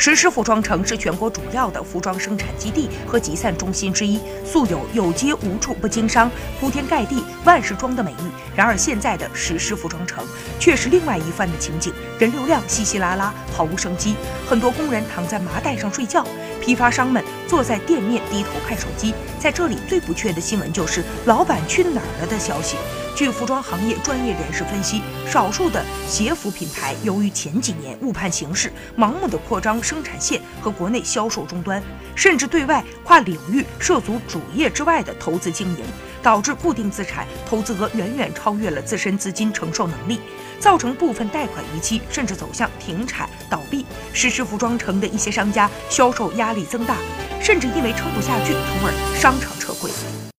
石狮服装城是全国主要的服装生产基地和集散中心之一，素有“有街无处不经商，铺天盖地万事装”的美誉。然而，现在的石狮服装城却是另外一番的情景，人流量稀稀拉拉，毫无生机。很多工人躺在麻袋上睡觉，批发商们坐在店面低头看手机。在这里，最不缺的新闻就是“老板去哪儿了”的消息。据服装行业专业人士分析，少数的鞋服品牌由于前几年误判形势，盲目的扩张生产线和国内销售终端，甚至对外跨领域涉足主业之外的投资经营，导致固定资产投资额远远超越了自身资金承受能力，造成部分贷款逾期，甚至走向停产倒闭。实施服装城的一些商家销售压力增大，甚至因为撑不下去，从而商场撤柜。